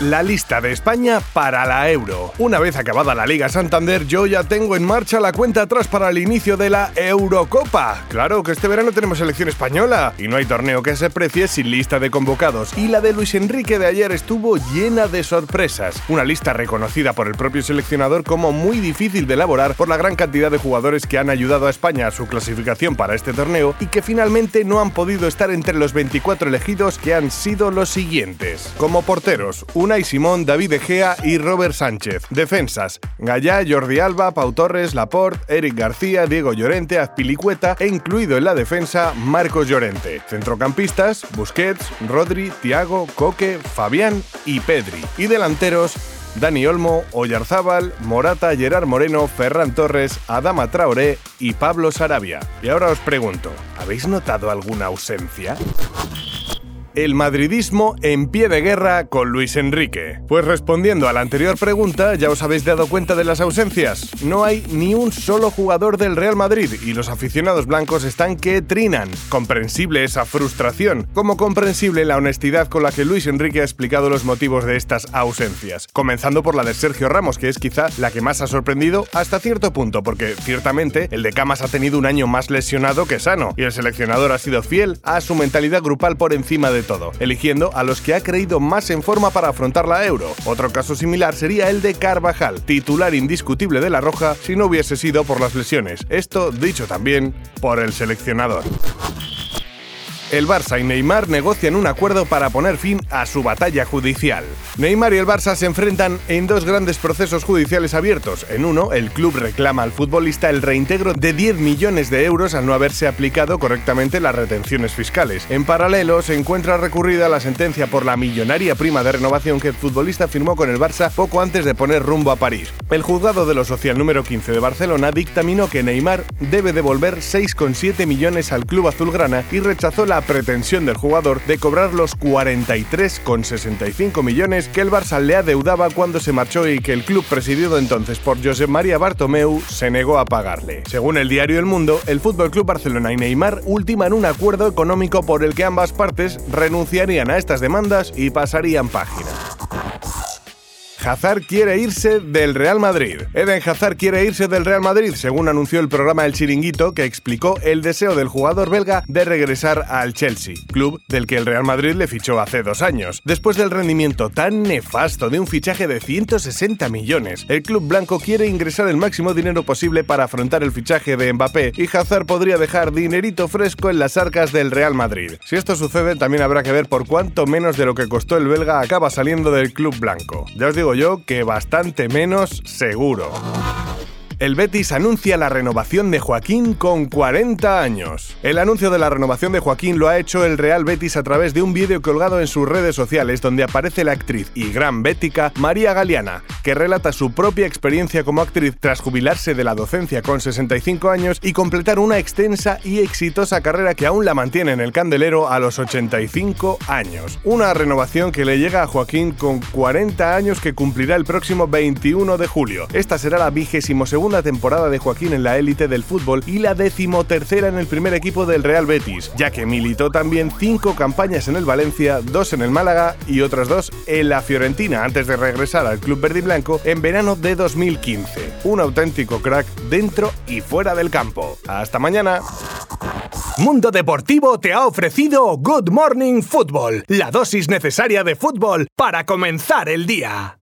La lista de España para la Euro. Una vez acabada la Liga Santander, yo ya tengo en marcha la cuenta atrás para el inicio de la Eurocopa. Claro que este verano tenemos selección española y no hay torneo que se precie sin lista de convocados. Y la de Luis Enrique de ayer estuvo llena de sorpresas. Una lista reconocida por el propio seleccionador como muy difícil de elaborar por la gran cantidad de jugadores que han ayudado a España a su clasificación para este torneo y que finalmente no han podido estar entre los 24 elegidos que han sido los siguientes. Como porteros, un Simón, David Egea y Robert Sánchez. Defensas: Gallá, Jordi Alba, Pau Torres, Laporte, Eric García, Diego Llorente, Azpilicueta e incluido en la defensa Marcos Llorente. Centrocampistas: Busquets, Rodri, Tiago, Coque, Fabián y Pedri. Y delanteros: Dani Olmo, Oyarzábal, Morata, Gerard Moreno, Ferran Torres, Adama Traoré y Pablo Sarabia. Y ahora os pregunto, ¿habéis notado alguna ausencia? El madridismo en pie de guerra con Luis Enrique. Pues respondiendo a la anterior pregunta, ya os habéis dado cuenta de las ausencias. No hay ni un solo jugador del Real Madrid y los aficionados blancos están que trinan. Comprensible esa frustración, como comprensible la honestidad con la que Luis Enrique ha explicado los motivos de estas ausencias. Comenzando por la de Sergio Ramos, que es quizá la que más ha sorprendido hasta cierto punto, porque ciertamente el de Camas ha tenido un año más lesionado que sano, y el seleccionador ha sido fiel a su mentalidad grupal por encima de todo, eligiendo a los que ha creído más en forma para afrontar la Euro. Otro caso similar sería el de Carvajal, titular indiscutible de la Roja si no hubiese sido por las lesiones. Esto dicho también por el seleccionador. El Barça y Neymar negocian un acuerdo para poner fin a su batalla judicial. Neymar y el Barça se enfrentan en dos grandes procesos judiciales abiertos. En uno, el club reclama al futbolista el reintegro de 10 millones de euros al no haberse aplicado correctamente las retenciones fiscales. En paralelo, se encuentra recurrida la sentencia por la millonaria prima de renovación que el futbolista firmó con el Barça poco antes de poner rumbo a París. El juzgado de lo social número 15 de Barcelona dictaminó que Neymar debe devolver 6,7 millones al club azulgrana y rechazó la pretensión del jugador de cobrar los 43,65 millones que el Barça le adeudaba cuando se marchó y que el club presidido entonces por Josep María Bartomeu se negó a pagarle. Según el diario El Mundo, el Fútbol Club Barcelona y Neymar ultiman un acuerdo económico por el que ambas partes renunciarían a estas demandas y pasarían página. Hazard quiere irse del Real Madrid. Eden Hazard quiere irse del Real Madrid, según anunció el programa El Chiringuito, que explicó el deseo del jugador belga de regresar al Chelsea, club del que el Real Madrid le fichó hace dos años. Después del rendimiento tan nefasto de un fichaje de 160 millones, el club blanco quiere ingresar el máximo dinero posible para afrontar el fichaje de Mbappé y Hazard podría dejar dinerito fresco en las arcas del Real Madrid. Si esto sucede, también habrá que ver por cuánto menos de lo que costó el belga acaba saliendo del club blanco. Ya os digo yo que bastante menos seguro el Betis anuncia la renovación de Joaquín con 40 años. El anuncio de la renovación de Joaquín lo ha hecho el Real Betis a través de un vídeo colgado en sus redes sociales donde aparece la actriz y gran bética María Galeana, que relata su propia experiencia como actriz tras jubilarse de la docencia con 65 años y completar una extensa y exitosa carrera que aún la mantiene en el candelero a los 85 años. Una renovación que le llega a Joaquín con 40 años que cumplirá el próximo 21 de julio. Esta será la vigésimo temporada de Joaquín en la élite del fútbol y la decimotercera en el primer equipo del Real Betis, ya que militó también cinco campañas en el Valencia, dos en el Málaga y otras dos en la Fiorentina antes de regresar al club verde y blanco en verano de 2015. Un auténtico crack dentro y fuera del campo. Hasta mañana. Mundo Deportivo te ha ofrecido Good Morning Football, la dosis necesaria de fútbol para comenzar el día.